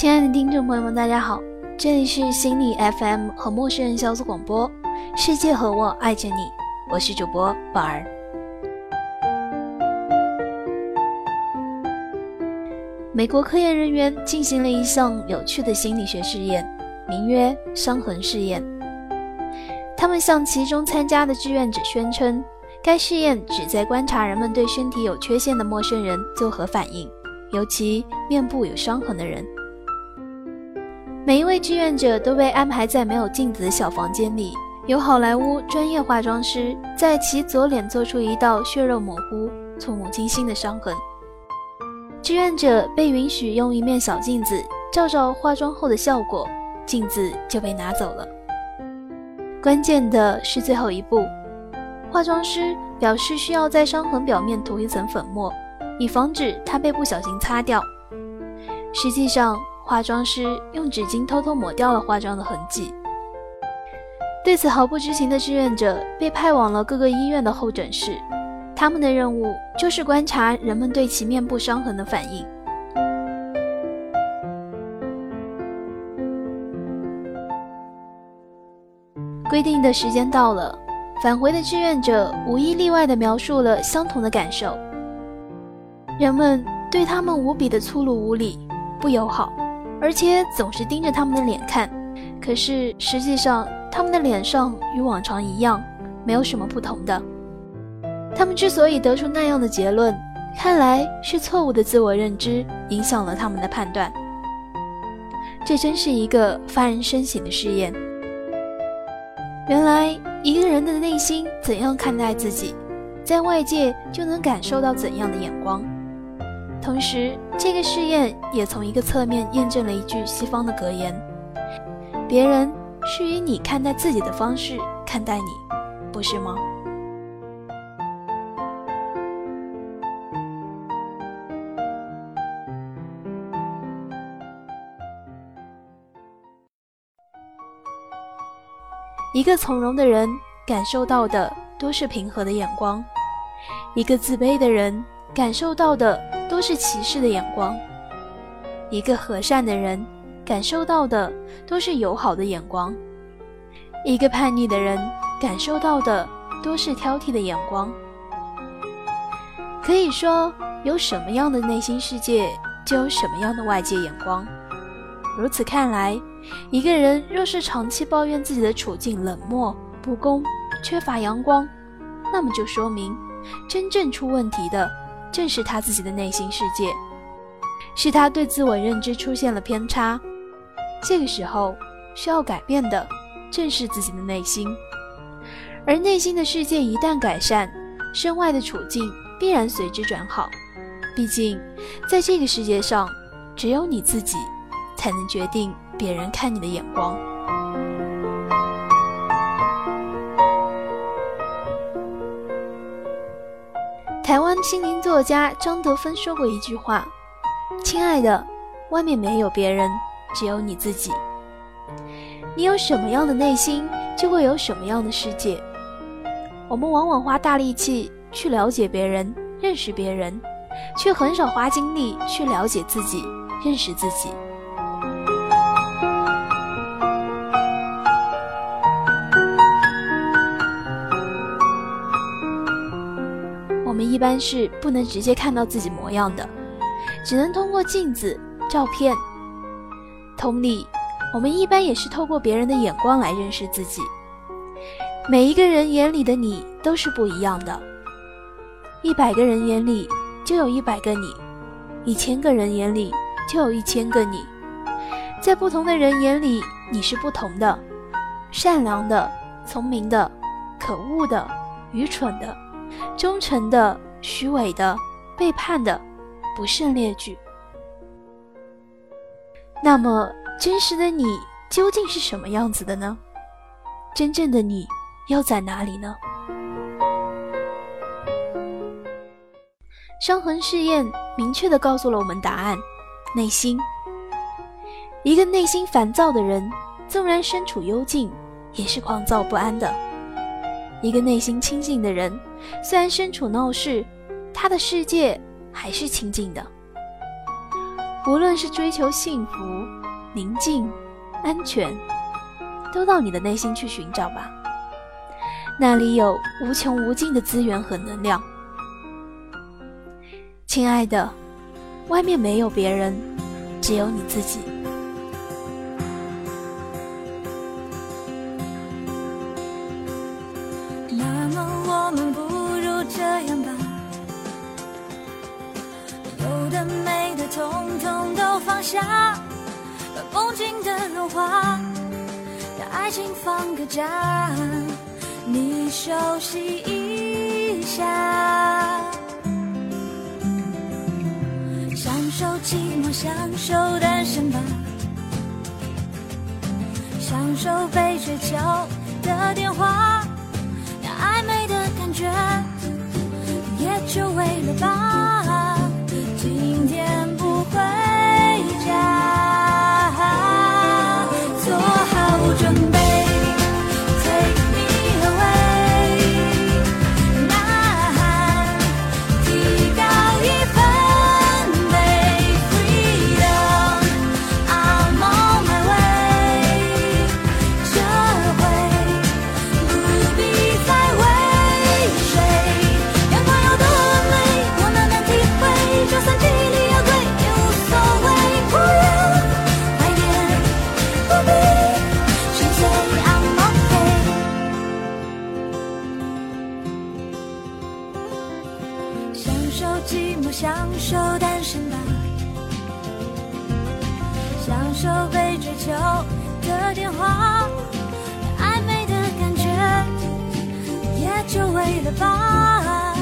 亲爱的听众朋友们，大家好，这里是心理 FM 和陌生人小组广播，世界和我爱着你，我是主播宝儿。美国科研人员进行了一项有趣的心理学试验，名曰“伤痕试验”。他们向其中参加的志愿者宣称，该试验旨在观察人们对身体有缺陷的陌生人作何反应，尤其面部有伤痕的人。每一位志愿者都被安排在没有镜子的小房间里，由好莱坞专业化妆师在其左脸做出一道血肉模糊、触目惊心的伤痕。志愿者被允许用一面小镜子照照化妆后的效果，镜子就被拿走了。关键的是最后一步，化妆师表示需要在伤痕表面涂一层粉末，以防止它被不小心擦掉。实际上，化妆师用纸巾偷偷抹掉了化妆的痕迹。对此毫不知情的志愿者被派往了各个医院的候诊室，他们的任务就是观察人们对其面部伤痕的反应。规定的时间到了，返回的志愿者无一例外地描述了相同的感受。人们对他们无比的粗鲁无礼，不友好。而且总是盯着他们的脸看，可是实际上他们的脸上与往常一样，没有什么不同的。他们之所以得出那样的结论，看来是错误的自我认知影响了他们的判断。这真是一个发人深省的试验。原来一个人的内心怎样看待自己，在外界就能感受到怎样的眼光。同时，这个试验也从一个侧面验证了一句西方的格言：“别人是以你看待自己的方式看待你，不是吗？”一个从容的人感受到的都是平和的眼光，一个自卑的人感受到的。都是歧视的眼光。一个和善的人感受到的都是友好的眼光，一个叛逆的人感受到的都是挑剔的眼光。可以说，有什么样的内心世界，就有什么样的外界眼光。如此看来，一个人若是长期抱怨自己的处境冷漠、不公、缺乏阳光，那么就说明真正出问题的。正是他自己的内心世界，是他对自我认知出现了偏差。这个时候需要改变的正是自己的内心，而内心的世界一旦改善，身外的处境必然随之转好。毕竟，在这个世界上，只有你自己才能决定别人看你的眼光。台湾心灵作家张德芬说过一句话：“亲爱的，外面没有别人，只有你自己。你有什么样的内心，就会有什么样的世界。我们往往花大力气去了解别人、认识别人，却很少花精力去了解自己、认识自己。”一般是不能直接看到自己模样的，只能通过镜子、照片。同理，我们一般也是透过别人的眼光来认识自己。每一个人眼里的你都是不一样的，一百个人眼里就有一百个你，一千个人眼里就有一千个你。在不同的人眼里，你是不同的：善良的、聪明的、可恶的、愚蠢的。忠诚的、虚伪的、背叛的，不胜列举。那么，真实的你究竟是什么样子的呢？真正的你又在哪里呢？伤痕试验明确的告诉了我们答案：内心。一个内心烦躁的人，纵然身处幽静，也是狂躁不安的。一个内心清静的人，虽然身处闹市，他的世界还是清静的。无论是追求幸福、宁静、安全，都到你的内心去寻找吧。那里有无穷无尽的资源和能量。亲爱的，外面没有别人，只有你自己。统统都放下，把梦境的融化，让爱情放个假，你休息一下，享受寂寞，享受单身吧，享受被追求的电话。被追求的电话，暧昧的感觉，也就为了吧，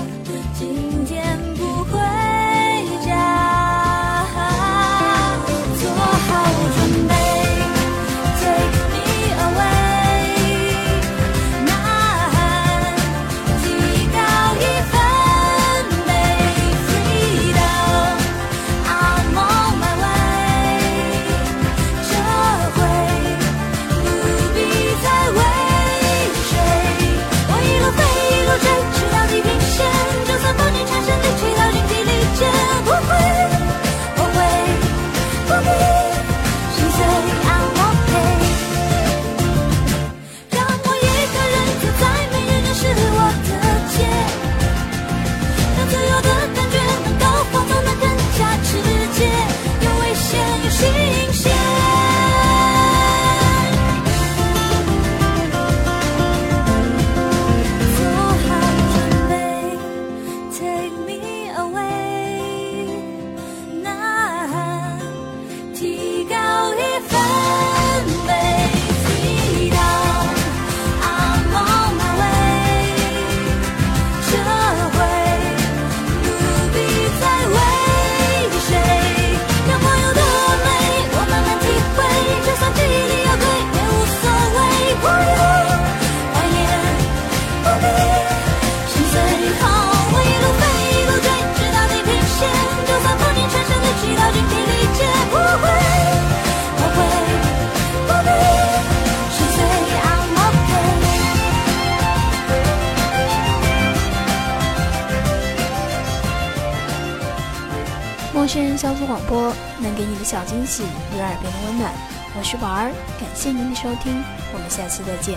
陌生人小组广播能给你的小惊喜与耳边的温暖，我是宝儿，感谢您的收听，我们下期再见。